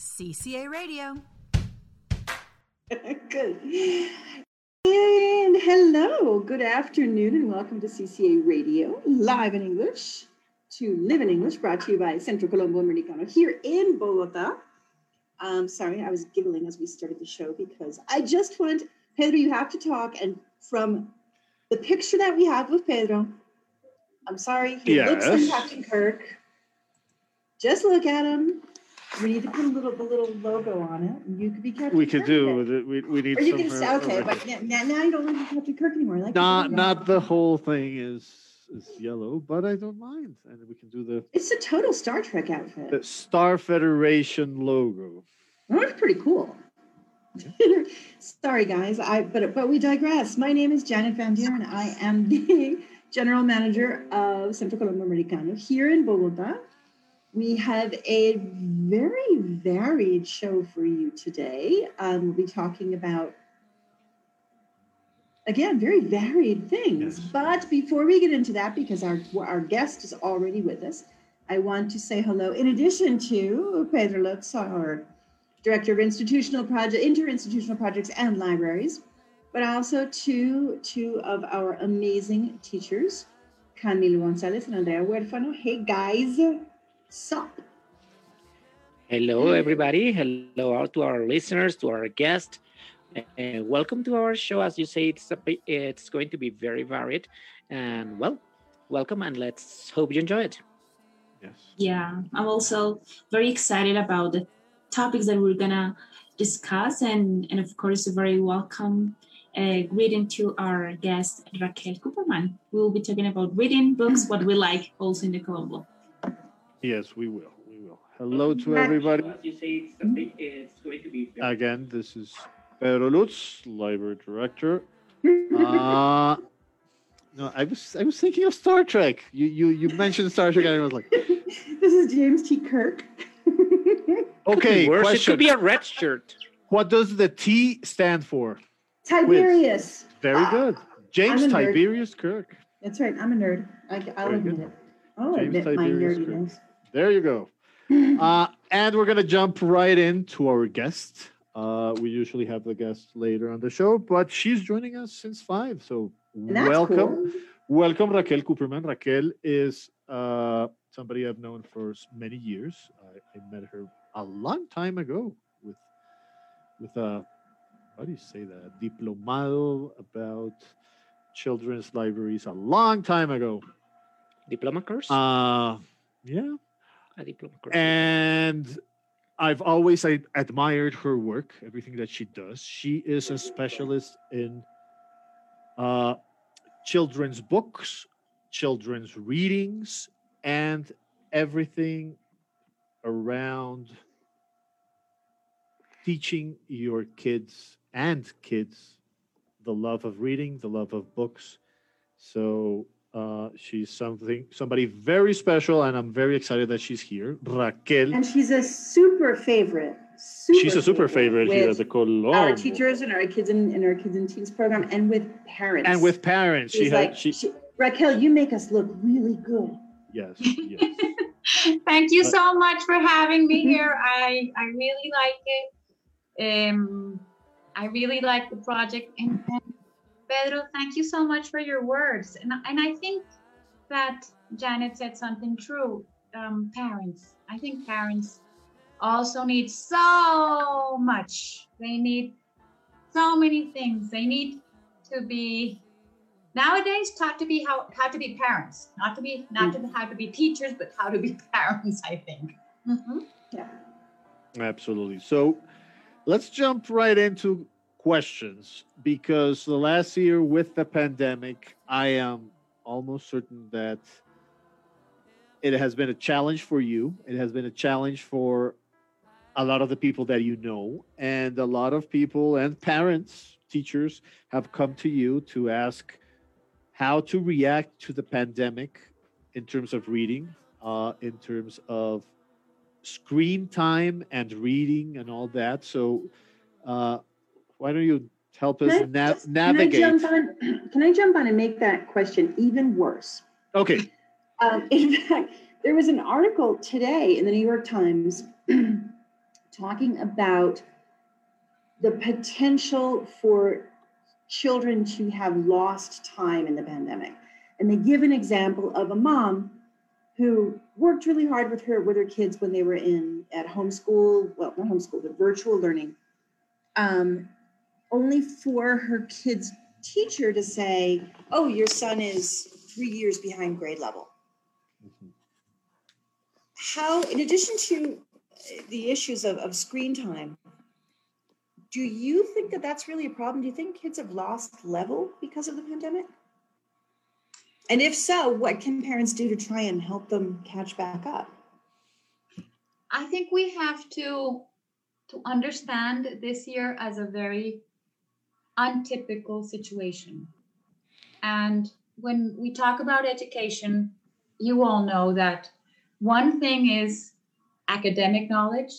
CCA Radio. Good. And hello, good afternoon, and welcome to CCA Radio, live in English, to Live in English, brought to you by Centro Colombo Americano here in Bogota. Um, sorry, I was giggling as we started the show because I just want, Pedro, you have to talk, and from the picture that we have with Pedro, I'm sorry, he looks like Captain Kirk. Just look at him. We need to put a little the little logo on it, and you could be Captain We could Kirk. do it. We, we need Or you can say, okay, but now, now you don't want to be Captain Kirk anymore. Like not the- not the whole thing is is yellow, but I don't mind, and we can do the It's a total Star Trek outfit. the Star Federation logo. Well, that's pretty cool. Sorry, guys. I but but we digress. My name is Janet Van Buren. I am the general manager of Centro Colombo Americano here in Bogota. We have a very varied show for you today. Um, we'll be talking about again very varied things. Yes. But before we get into that, because our our guest is already with us, I want to say hello. In addition to Pedro Lutz, our director of institutional project, interinstitutional projects and libraries, but also to two of our amazing teachers, Camilo Gonzalez and Andrea Huerfano. Hey guys, sup? Hello, everybody. Hello out to our listeners, to our guests. And welcome to our show. As you say, it's a it's going to be very varied. And well, welcome and let's hope you enjoy it. Yes. Yeah, I'm also very excited about the topics that we're gonna discuss, and and of course, a very welcome uh, greeting to our guest Raquel Cuperman. We will be talking about reading books, what we like, also in the Colombo. Yes, we will. We will. Hello to everybody. As you say, it's, a it's going to be Again, this is Pedro Lutz, library director. Uh, no, I was I was thinking of Star Trek. You you you mentioned Star Trek, and I was like, this is James T. Kirk. okay, worse. It question. could be a red shirt. What does the T stand for? Tiberius. Very good. James I'm a nerd. Tiberius Kirk. That's right. I'm a nerd. I, I'll Very admit good. it. I'll James admit my Tiberius Kirk. nerdiness. There you go. Uh, and we're gonna jump right into our guest. Uh, we usually have the guest later on the show, but she's joining us since five. So that's welcome, cool. welcome Raquel Cuperman. Raquel is uh, somebody I've known for many years. I, I met her a long time ago with with a how do you say that diplomado about children's libraries a long time ago. Diploma course? Uh, yeah, a diploma and I've always I, admired her work, everything that she does. She is a specialist in uh, children's books, children's readings, and everything around teaching your kids and kids the love of reading, the love of books. So uh, she's something somebody very special, and I'm very excited that she's here. Raquel, And she's a super favorite. Super she's a super favorite here at with the Colombo. Our teachers and our kids in, in our kids and teens program, and with parents. and with parents. She She's had like, she she, Raquel, you make us look really good. yes yes. Thank you so much for having me here. I I really like it. Um, I really like the project, and, and Pedro, thank you so much for your words. And I- and I think that Janet said something true. Um, parents, I think parents also need so much. They need so many things. They need to be nowadays taught to be how how to be parents, not to be not to how to be teachers, but how to be parents. I think. Mhm. Yeah. Absolutely. So let's jump right into questions because the last year with the pandemic, I am almost certain that it has been a challenge for you. It has been a challenge for a lot of the people that you know, and a lot of people and parents, teachers have come to you to ask how to react to the pandemic in terms of reading, uh, in terms of screen time and reading and all that. So, uh, why don't you help us Can I na- navigate? Can I jump on? Can I jump on and make that question even worse? Okay, Um, in fact, there was an article today in the New York Times talking about the potential for children to have lost time in the pandemic. And they give an example of a mom who worked really hard with her with her kids when they were in at homeschool, well, not homeschool, but virtual learning. Um, only for her kids' teacher to say, "Oh, your son is three years behind grade level." Mm-hmm. How, in addition to the issues of, of screen time, do you think that that's really a problem? Do you think kids have lost level because of the pandemic? And if so, what can parents do to try and help them catch back up? I think we have to to understand this year as a very untypical situation. And when we talk about education, you all know that one thing is academic knowledge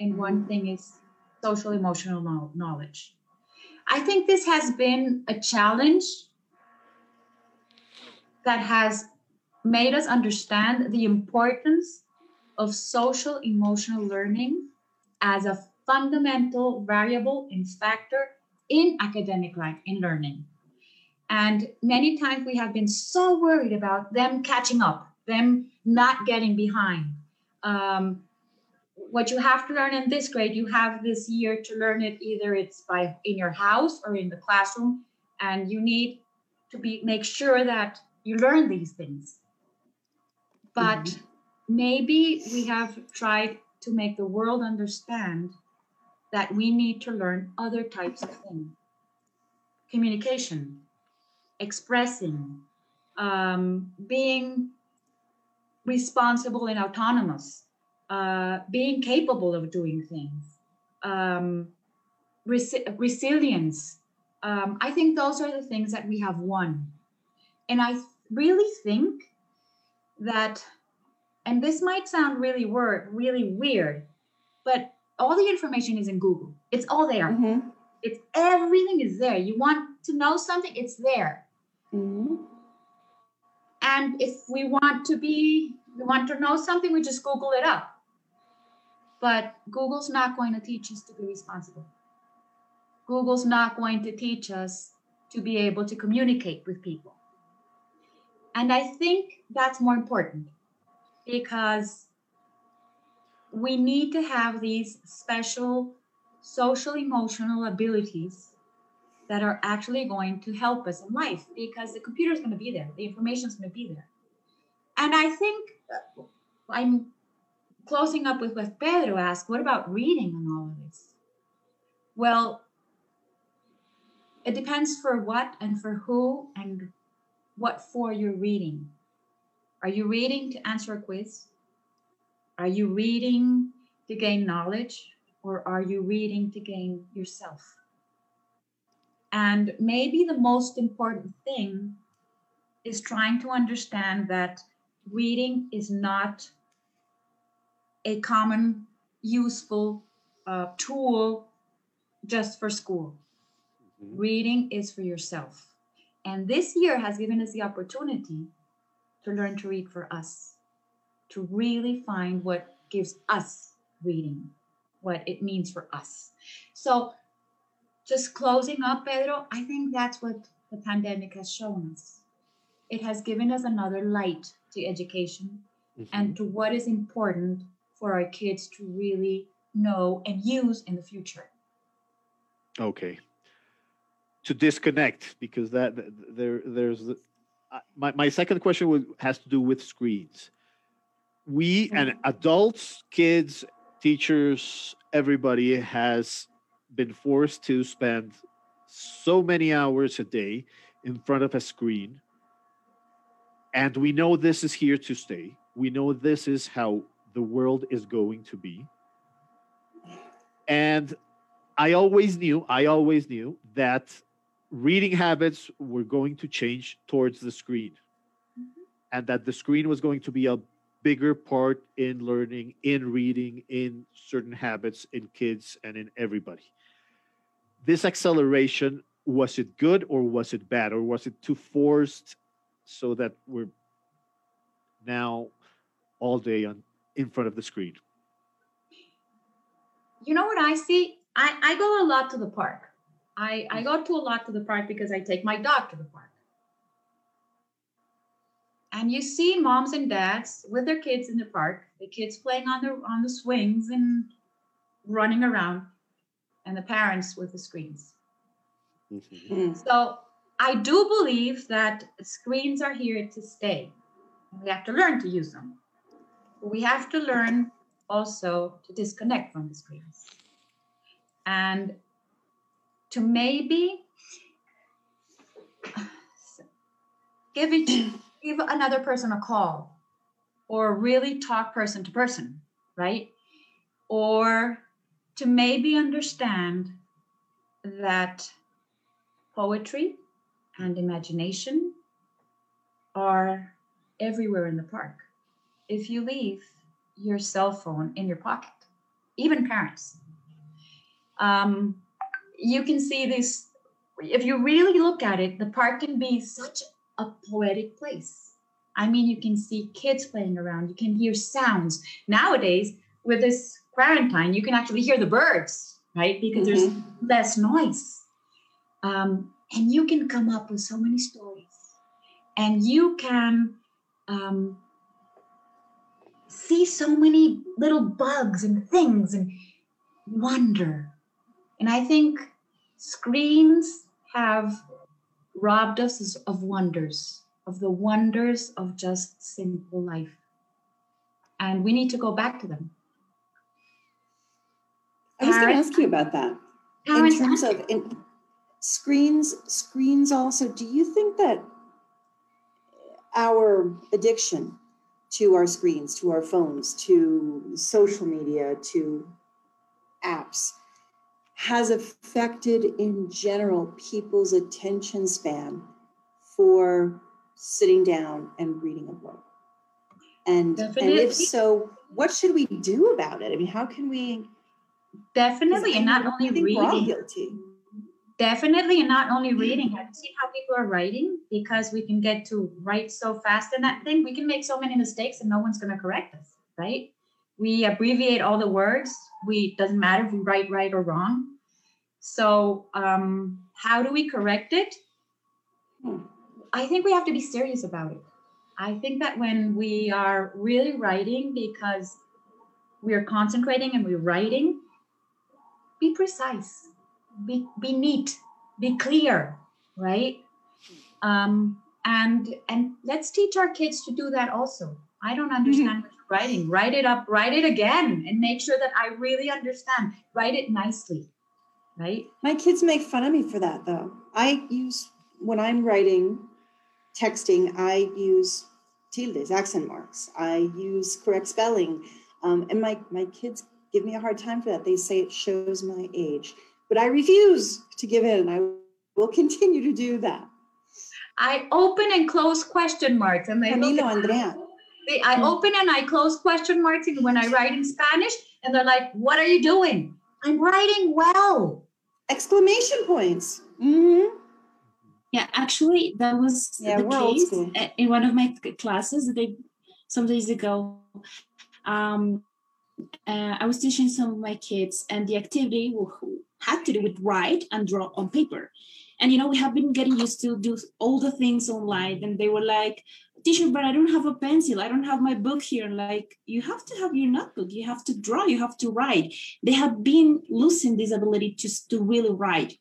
and one thing is social emotional knowledge. I think this has been a challenge that has made us understand the importance of social emotional learning as a fundamental variable and factor in academic life in learning. And many times we have been so worried about them catching up, them not getting behind. Um, what you have to learn in this grade, you have this year to learn it either it's by in your house or in the classroom, and you need to be make sure that you learn these things. But mm-hmm. maybe we have tried to make the world understand that we need to learn other types of things communication, expressing, um, being responsible and autonomous, uh, being capable of doing things, um, resi- resilience. Um, I think those are the things that we have won. And I really think that, and this might sound really word, really weird, but all the information is in Google. It's all there. Mm-hmm. It's everything is there. You want to know something, it's there. Mm-hmm. And if we want to be, we want to know something, we just Google it up. But Google's not going to teach us to be responsible. Google's not going to teach us to be able to communicate with people. And I think that's more important because we need to have these special social emotional abilities that are actually going to help us in life because the computer is going to be there, the information is going to be there. And I think uh, I'm closing up with what Pedro asked what about reading and all of this? Well, it depends for what and for who and what for you're reading. Are you reading to answer a quiz? Are you reading to gain knowledge or are you reading to gain yourself? And maybe the most important thing is trying to understand that reading is not a common useful uh, tool just for school. Mm-hmm. Reading is for yourself. And this year has given us the opportunity to learn to read for us, to really find what gives us reading, what it means for us. So, just closing up, Pedro, I think that's what the pandemic has shown us. It has given us another light to education mm-hmm. and to what is important for our kids to really know and use in the future. Okay. To disconnect, because that there there's the, uh, my my second question would, has to do with screens. We mm-hmm. and adults, kids, teachers, everybody has been forced to spend so many hours a day in front of a screen. And we know this is here to stay. We know this is how the world is going to be. And I always knew, I always knew that reading habits were going to change towards the screen mm-hmm. and that the screen was going to be a bigger part in learning, in reading, in certain habits in kids and in everybody. This acceleration, was it good or was it bad? Or was it too forced so that we're now all day on in front of the screen? you know what I see? I, I go a lot to the park. I, I go to a lot to the park because I take my dog to the park. And you see moms and dads with their kids in the park, the kids playing on the on the swings and running around, and the parents with the screens. Mhm. Mm. So I do believe that screens are here to stay. We have to learn to use them. We have to learn also to disconnect from the screens. And to maybe give each give another person a call or really talk person to person, right? Or to maybe understand that poetry and imagination are everywhere in the park. If you leave your cell phone in your pocket, even parents, um, you can see this. If you really look at it, the park can be such a poetic place. I mean, you can see kids playing around, you can hear sounds. Nowadays, with this quarantine, you can actually hear the birds, right? Because there's less noise. Um, and you can come up with so many stories. And you can um, see so many little bugs and things and wonder. And I think screens have robbed us of wonders, of the wonders of just simple life. And we need to go back to them. I was going to ask you about that. In terms of in, screens, screens also, do you think that our addiction to our screens, to our phones, to social media, to apps has affected in general people's attention span for sitting down and reading a book? And, and if so, what should we do about it? I mean, how can we? definitely, and not only reading. guilty. Definitely, and not only reading. Have you seen how people are writing? Because we can get to write so fast in that thing, we can make so many mistakes, and no one's going to correct us, right? We abbreviate all the words. We doesn't matter if we write right or wrong. So, um, how do we correct it? I think we have to be serious about it. I think that when we are really writing because we are concentrating and we're writing, be precise, be, be neat, be clear, right? Um, and and let's teach our kids to do that also. I don't understand what you're writing. Write it up, write it again, and make sure that I really understand. Write it nicely, right? My kids make fun of me for that, though. I use, when I'm writing, texting, I use tildes, accent marks. I use correct spelling. Um, and my, my kids give me a hard time for that. They say it shows my age. But I refuse to give in. I will continue to do that. I open and close question marks, and they Camilo, Andrea. They, I open and I close question marks when I write in Spanish, and they're like, "What are you doing?" I'm writing well. Exclamation points. hmm Yeah, actually, that was Yeah, the case in one of my classes. They some days ago, um, uh, I was teaching some of my kids, and the activity had to do with write and draw on paper. And you know, we have been getting used to do all the things online, and they were like, "Teacher, but I don't have a pencil. I don't have my book here." Like, you have to have your notebook. You have to draw. You have to write. They have been losing this ability to to really write.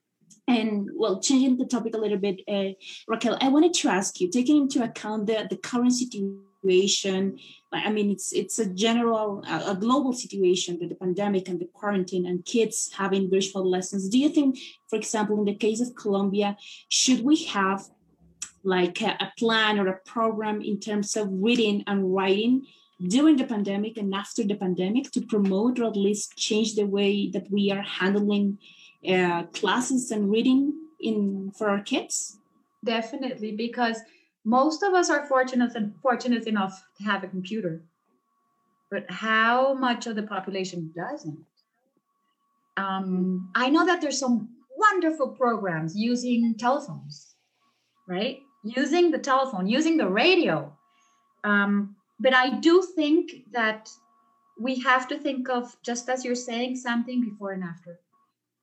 And well, changing the topic a little bit, uh, Raquel, I wanted to ask you, taking into account the, the current situation, I mean, it's it's a general, a, a global situation with the pandemic and the quarantine and kids having virtual lessons. Do you think, for example, in the case of Colombia, should we have like a, a plan or a program in terms of reading and writing during the pandemic and after the pandemic to promote or at least change the way that we are handling uh, classes and reading in for our kids? Definitely, because most of us are fortunate and fortunate enough to have a computer, but how much of the population doesn't? Um, I know that there's some wonderful programs using telephones, right? Using the telephone, using the radio. Um, but I do think that we have to think of just as you're saying something before and after.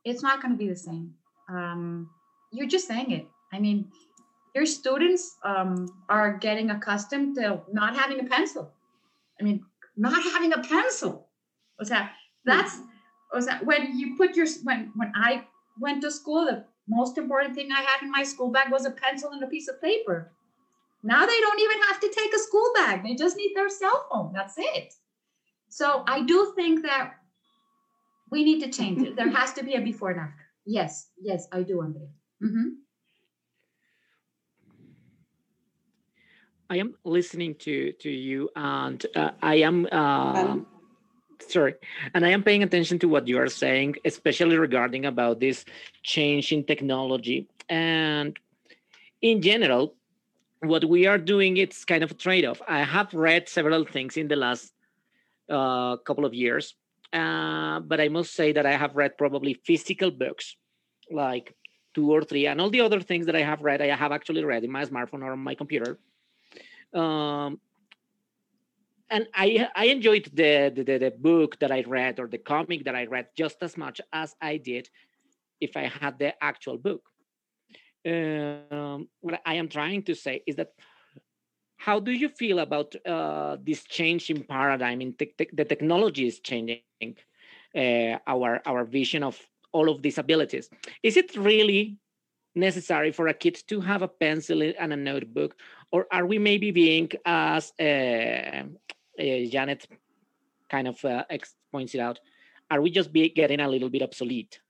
It's not going to be the same. Um, you're just saying it. I mean, your students um, are getting accustomed to not having a pencil. I mean, not having a pencil. What's that? That's was that when you put your when when I went to school, the most important thing I had in my school bag was a pencil and a piece of paper. Now they don't even have to take a school bag. They just need their cell phone. That's it. So I do think that we need to change it. There has to be a before and after. Yes, yes, I do, Andre. Mm-hmm. I am listening to to you, and uh, I am uh, sorry, and I am paying attention to what you are saying, especially regarding about this change in technology and in general. What we are doing, it's kind of a trade-off. I have read several things in the last uh, couple of years, uh, but I must say that I have read probably physical books, like two or three, and all the other things that I have read, I have actually read in my smartphone or on my computer um, and I I enjoyed the, the the book that I read or the comic that I read just as much as I did if I had the actual book. Um, what I am trying to say is that how do you feel about uh, this change in paradigm? In te te the technology is changing uh, our our vision of all of these abilities. Is it really necessary for a kid to have a pencil and a notebook, or are we maybe being, as uh, uh, Janet kind of uh, points it out, are we just be getting a little bit obsolete?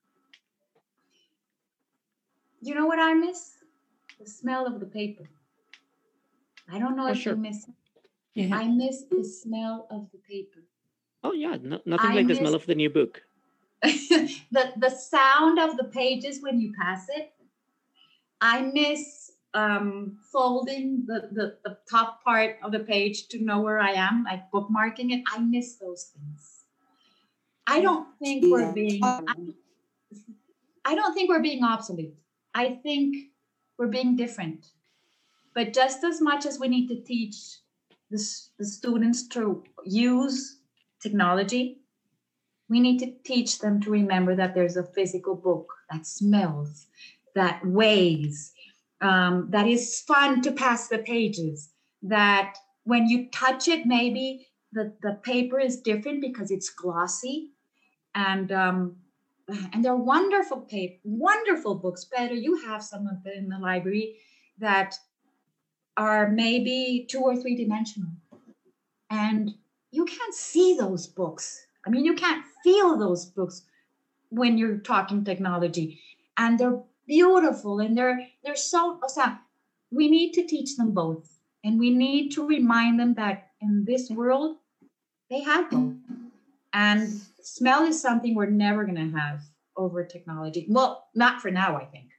You know what I miss? The smell of the paper. I don't know oh, if sure. you miss. Yeah. I miss the smell of the paper. Oh yeah, no, nothing I like miss... the smell of the new book. the the sound of the pages when you pass it. I miss um, folding the, the, the top part of the page to know where I am, like bookmarking it. I miss those things. I don't think we're being. I, I don't think we're being obsolete. I think we're being different. But just as much as we need to teach the, the students to use technology, we need to teach them to remember that there's a physical book that smells, that weighs, um, that is fun to pass the pages, that when you touch it, maybe the, the paper is different because it's glossy. And um, and they're wonderful paper, wonderful books. Better you have some of them in the library that are maybe two or three dimensional. And you can't see those books. I mean, you can't feel those books when you're talking technology. And they're beautiful and they're they're so o sea, we need to teach them both and we need to remind them that in this world they have both and smell is something we're never going to have over technology well not for now i think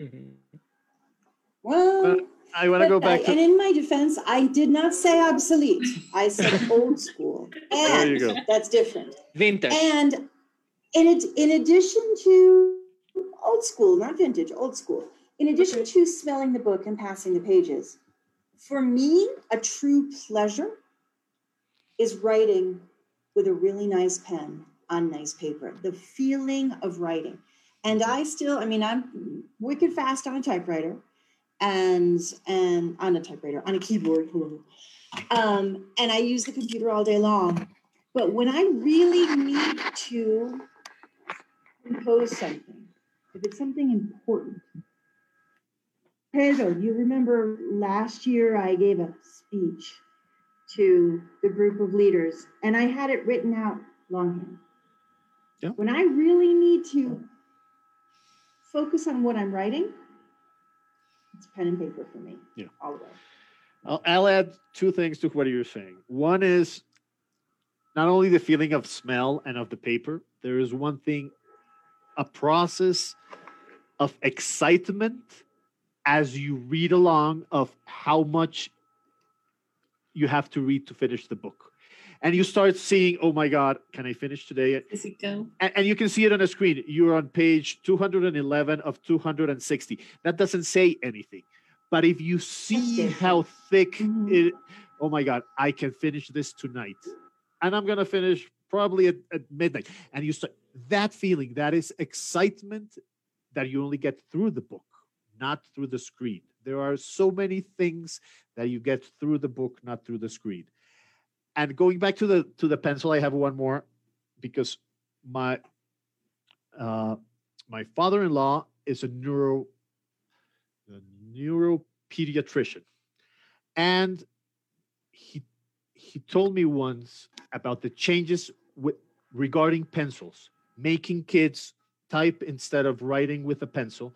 mm-hmm. well I want to go back. to... And in my defense, I did not say obsolete. I said old school. And there you go. That's different. Vintage. And in it, in addition to old school, not vintage, old school. In addition to smelling the book and passing the pages, for me, a true pleasure is writing with a really nice pen on nice paper. The feeling of writing. And I still, I mean, I'm wicked fast on a typewriter and and on a typewriter, on a keyboard, Um, and I use the computer all day long. But when I really need to compose something, if it's something important. Pedro, you remember last year I gave a speech to the group of leaders and I had it written out longhand. Yeah. When I really need to focus on what I'm writing, it's pen and paper for me. Yeah. All the way. I'll, I'll add two things to what you're saying. One is not only the feeling of smell and of the paper, there is one thing a process of excitement as you read along of how much you have to read to finish the book. And you start seeing oh my god can i finish today? Does it go? And, and, you can see it on a screen. You're on page 211 of 260 that doesn't say anything. But if you see how thick mm-hmm. it oh my god i can finish this tonight. And I'm gonna finish probably at, at midnight. And you start that feeling, that is excitement that you only get through the book, not through the screen. There are so many things that you get through the book, not through the screen. And going back to the to the pencil, I have one more because my uh, my father-in-law is a neuro a neuropediatrician, and he he told me once about the changes with regarding pencils, making kids type instead of writing with a pencil.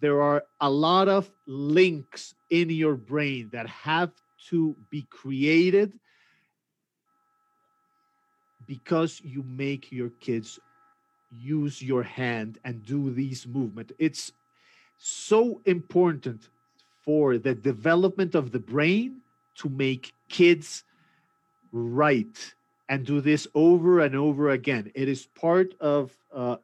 There are a lot of links in your brain that have to be created because you make your kids use your hand and do these movement it's so important for the development of the brain to make kids write and do this over and over again. It is part of uh,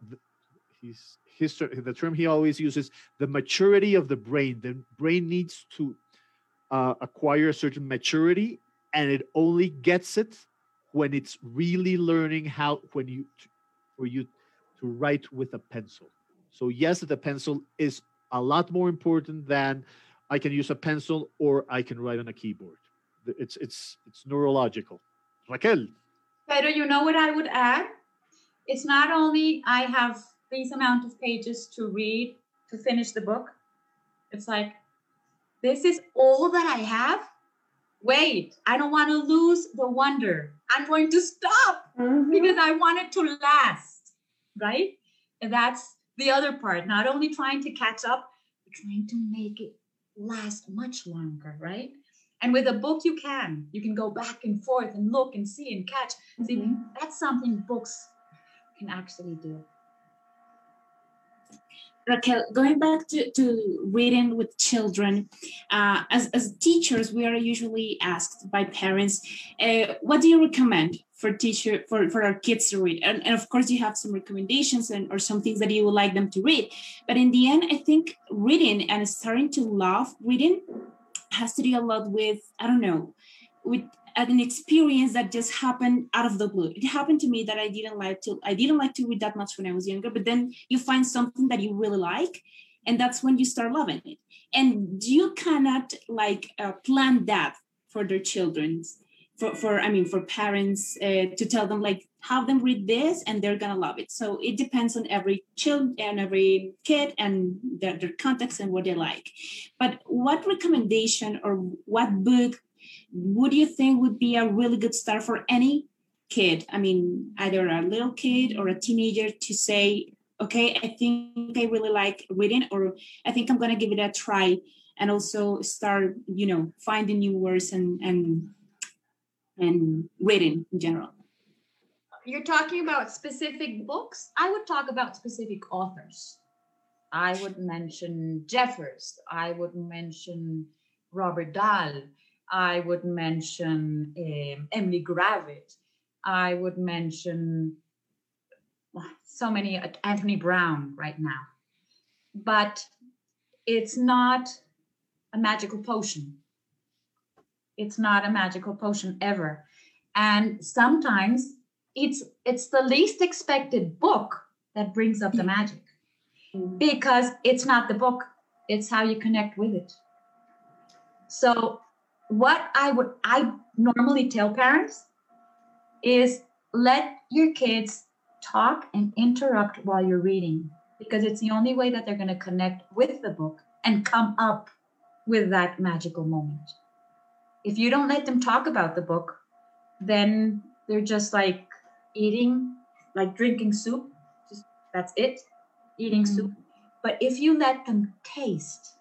his history the term he always uses the maturity of the brain. The brain needs to uh, acquire a certain maturity and it only gets it when it's really learning how when you for you to write with a pencil. So yes the pencil is a lot more important than i can use a pencil or i can write on a keyboard. It's it's it's neurological. Raquel Pero you know what I would add? It's not only I have these amount of pages to read to finish the book. It's like, this is all that I have? Wait, I don't want to lose the wonder. I'm going to stop Mhm. because I want it to last, right? And that's the other part. Not only trying to catch up, but trying to make it last much longer, right? And with a book, you can. You can go back and forth and look and see and catch. See, Mhm. that's something books can actually do. Raquel, going back to, to reading with children, uh, as, as teachers, we are usually asked by parents, uh, what do you recommend for teacher for, for our kids to read? And, and of course, you have some recommendations and or some things that you would like them to read. But in the end, I think reading and starting to love reading has to do a lot with I don't know, with an experience that just happened out of the blue. It happened to me that I didn't like to I didn't like to read that much when I was younger, but then you find something that you really like, and that's when you start loving it. And you cannot like uh, plan that for their children's for, for I mean for parents uh, to tell them like have them read this and they're gonna love it. So it depends on every child and every kid and their, their context and what they like. But what recommendation or what book would you think would be a really good start for any kid? I mean, either a little kid or a teenager to say, okay, I think I really like reading, or I think I'm gonna give it a try, and also start, you know, finding new words and and and reading in general. You're talking about specific books? I would talk about specific authors. I would mention Jeffers. I would mention Roald Dahl. I would mention um, Emily Gravett. I would mention so many, uh, Anthony Browne right now. But it's not a magical potion. It's not a magical potion ever. And sometimes it's it's the least expected book that brings up the magic. Mm-hmm. Because it's not the book it's how you connect with it. So what i would i normally tell parents is let your kids talk and interrupt while you're reading because it's the only way that they're going to connect with the book and come up with that magical moment if you don't let them talk about the book then they're just like eating like drinking soup. Just that's it eating soup. But if you let them taste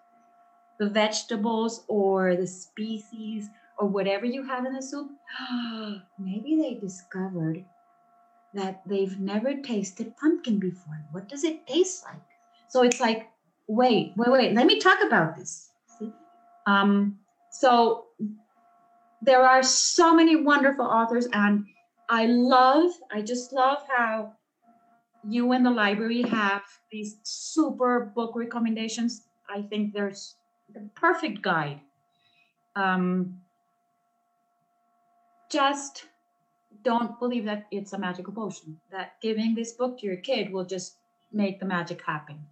the vegetables or the species or whatever you have in the soup maybe they discovered that they've never tasted pumpkin before. What does it taste like? So it's like wait wait wait let me talk about this. Um so there are so many wonderful authors and I love, I just love how you and the library have these super book recommendations. I think there's the perfect guide. Um, just don't believe that it's a magical potion, that giving this book to your kid will just make the magic happen.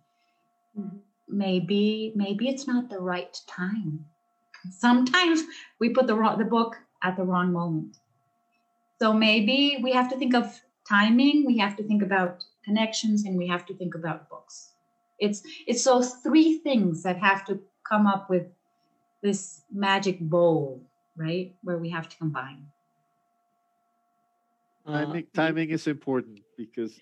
Mhm. Maybe, maybe it's not the right time. Sometimes we put the wrong, the book at the wrong moment. So maybe we have to think of timing, we have to think about connections, and we have to think about books. It's it's those three things that have to come up with this magic bowl, right? Where we have to combine. Uh, Timing, timing is important because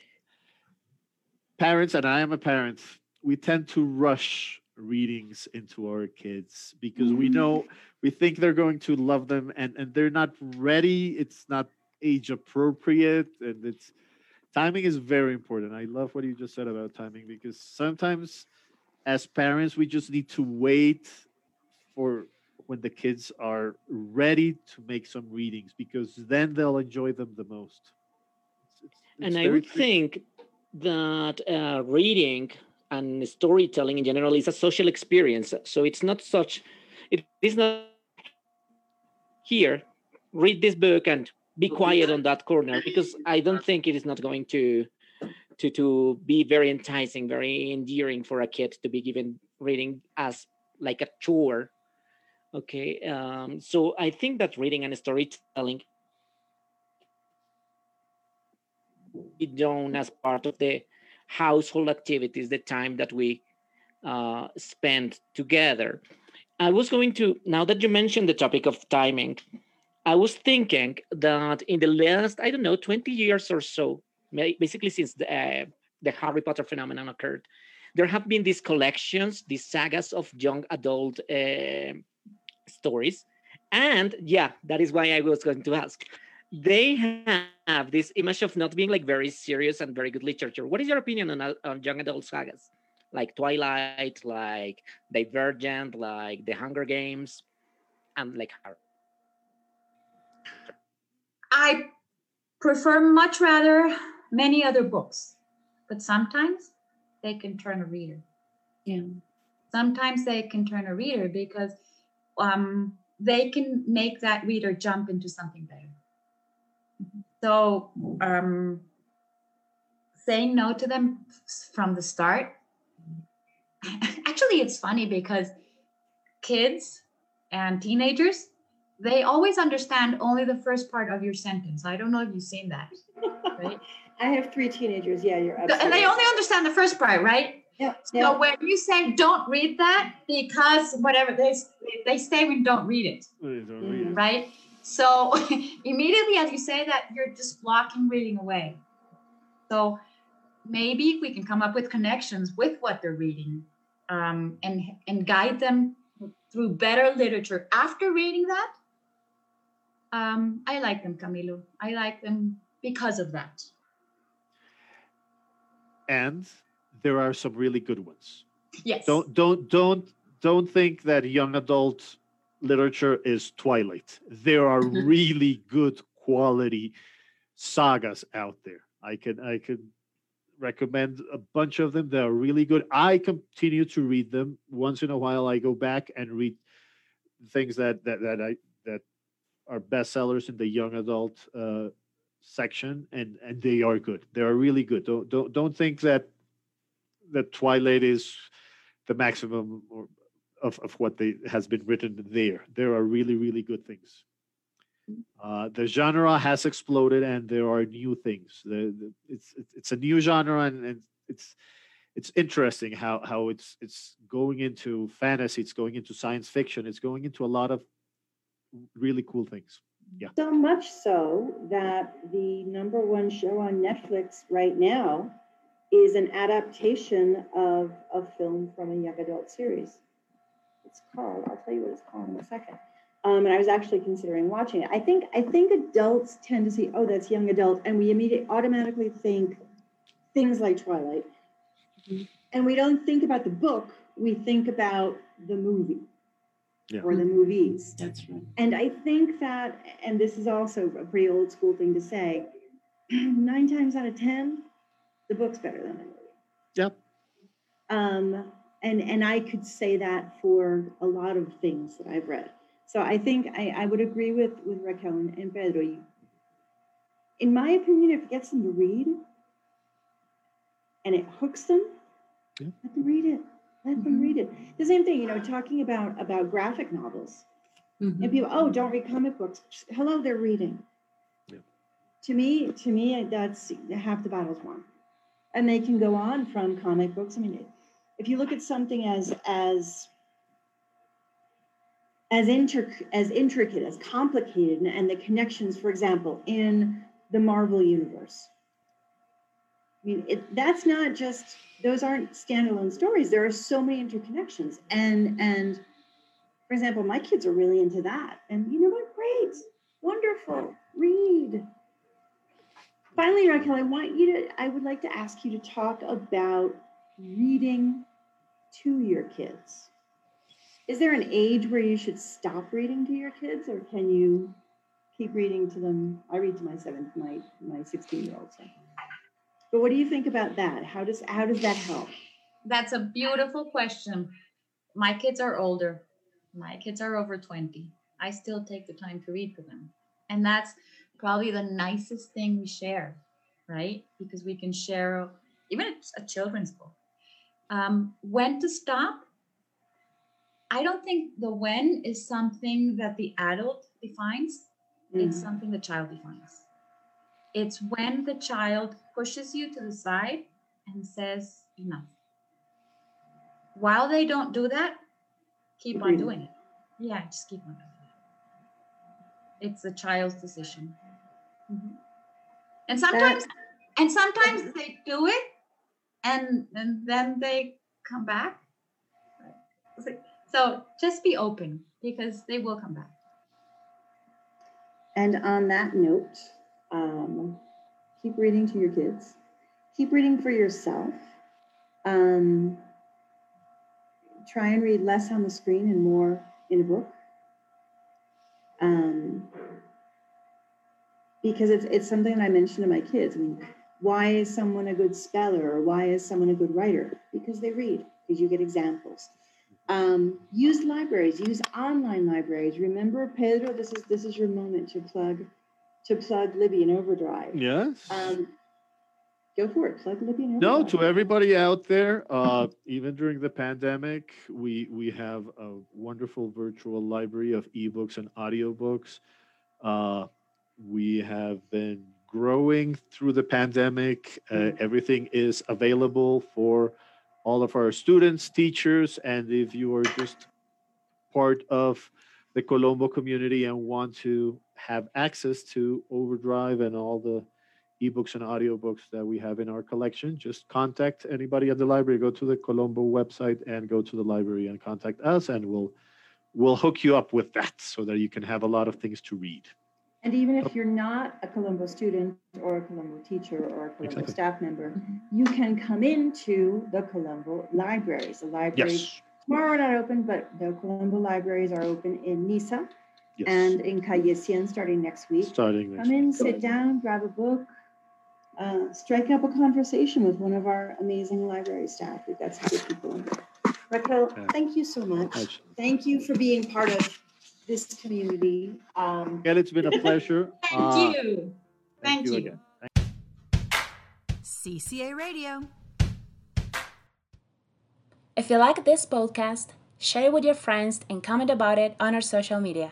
parents, and I am a parent, we tend to rush readings into our kids because we Mhm. know we think they're going to love them and, and they're not ready. It's not age appropriate and it's timing is very important. I love what you just said about timing because sometimes as parents we just need to wait for when the kids are ready to make some readings because then they'll enjoy them the most. It's- it's- and it's I would tricky. think that uh, reading and storytelling in general is a social experience. So it's not such, it is not here, read this book and be quiet on that corner because I don't think it is not going to to to be very enticing, very endearing for a kid to be given reading as like a chore. Okay, um, so I think that reading and storytelling be done as part of the household activities, the time that we uh, spend together. I was going to, now that you mentioned the topic of timing, I was thinking that in the last, I don't know, 20 years or so, basically since the, uh, the Harry Potter phenomenon occurred, there have been these collections, these sagas of young adult uh, stories. And yeah, that is why I was going to ask they have this image of not being like very serious and very good literature. What is your opinion on, uh, on young adult sagas like Twilight, like Divergent, like The Hunger Games, and like Harry? I prefer much rather many other books, but sometimes they can turn a reader. Yeah. Sometimes they can turn a reader because um, they can make that reader jump into something better. So um, saying no to them from the start. Actually, it's funny because kids and teenagers they always understand only the first part of your sentence. I don't know if you've seen that, right? I have three teenagers. Yeah, you're absolutely. and they only understand the first part, right? Yeah, So yeah. when you say don't read that because whatever they they stay and don't read it, don't read it. right? So immediately as you say that, you're just blocking reading away. So maybe we can come up with connections with what they're reading um, and and guide them through better literature after reading that. Um, I like them, Camilo. I like them because of that. And there are some really good ones. Yes. Don't don't don't don't think that young adult literature is Twilight. There are really good quality sagas out there. I can I could recommend a bunch of them. They're really good. I continue to read them. Once in a while I go back and read things that that, that I that are bestsellers in the young adult uh, section and and they are good. They are really good. Don't don't don't think that that Twilight is the maximum or, of, of what they has been written there. There are really, really good things. Uh, the genre has exploded, and there are new things. The, the, it's it's it's a new genre, and, and it's it's interesting how how it's it's going into fantasy, it's going into science fiction, it's going into a lot of really cool things. Yeah. So much so that the number one show on Netflix right now is an adaptation of a film from a young adult series. It's called, I'll tell you what it's called in a second. Um, and I was actually considering watching it. I think I think adults tend to see, oh, that's young adult, and we immediately automatically think things like Twilight. And we don't think about the book, we think about the movie Yeah. or the movies. That's right. And I think that, and this is also a pretty old school thing to say, nine times out of 10, the book's better than the movie. Yep. Um, and, and I could say that for a lot of things that I've read. So I think I, I would agree with, with Raquel and, and Pedro. You, in my opinion, if it gets them to read and it hooks them, Yeah. let them read it. Let them Mhm. read it. The same thing, you know, talking about about graphic novels. Mhm. And people, oh, don't read comic books. Hello, they're reading. Yeah. To me, to me, that's half the battle's won. And they can go on from comic books. I mean, if you look at something as as as intric- as intricate, as complicated, and, and the connections, for example, in the Marvel universe. I mean, it, that's not just those aren't standalone stories. There are so many interconnections, and and for example, my kids are really into that. And you know what? Great, wonderful. Read. Finally, Raquel, I want you to. I would like to ask you to talk about reading to your kids. Is there an age where you should stop reading to your kids, or can you keep reading to them? I read to my seventh, my my sixteen year old son. But what do you think about that? How does how does that help? That's a beautiful question. My kids are older. My kids are over 20. I still take the time to read to them. And that's probably the nicest thing we share, right? Because we can share even a, a children's book. Um, when to stop? I don't think the when is something that the adult defines, it's Mhm. something the child defines. It's when the child pushes you to the side and says, enough. While they don't do that, keep on doing it. Yeah, just keep on doing it. It's the child's decision. Mhm. And sometimes, and sometimes they do it, and and then they come back. So just be open because they will come back. And on that note, um, keep reading to your kids. Keep reading for yourself. Um, try and read less on the screen and more in a book. Um, because it's it's something that I mentioned to my kids. I mean, why is someone a good speller or why is someone a good writer? Because they read. Because you get examples. Um, use libraries. Use online libraries. Remember, Pedro, this is this is your moment to plug to plug Libby and Overdrive. Yes. Um, go for it. Plug Libby and Overdrive. No, to everybody out there, uh, even during the pandemic, we we have a wonderful virtual library of ebooks and audiobooks. Uh, we have been growing through the pandemic. Uh, everything is available for all of our students, teachers, and if you are just part of the Colombo community and want to have access to Overdrive and all the ebooks and audiobooks that we have in our collection, just contact anybody at the library. Go to the Colombo website and go to the library and contact us, and we'll we'll hook you up with that so that you can have a lot of things to read. And even if you're not a Colombo student or a Colombo teacher or a Colombo Exactly. staff member, you can come into the Colombo libraries. The libraries Yes. tomorrow are not open, but the Colombo libraries are open in Niza Yes. and in Calle Cien starting next week. starting next Come in, sit down, grab a book, uh, strike up a conversation with one of our amazing library staff. We've got some good people in there. Raquel, Yeah. thank you so much. Thank you for being part of this community. Um, Miguel, it's been a pleasure. Thank Uh, you. Thank you. again. CCA Radio. If you like this podcast, share it with your friends and comment about it on our social media.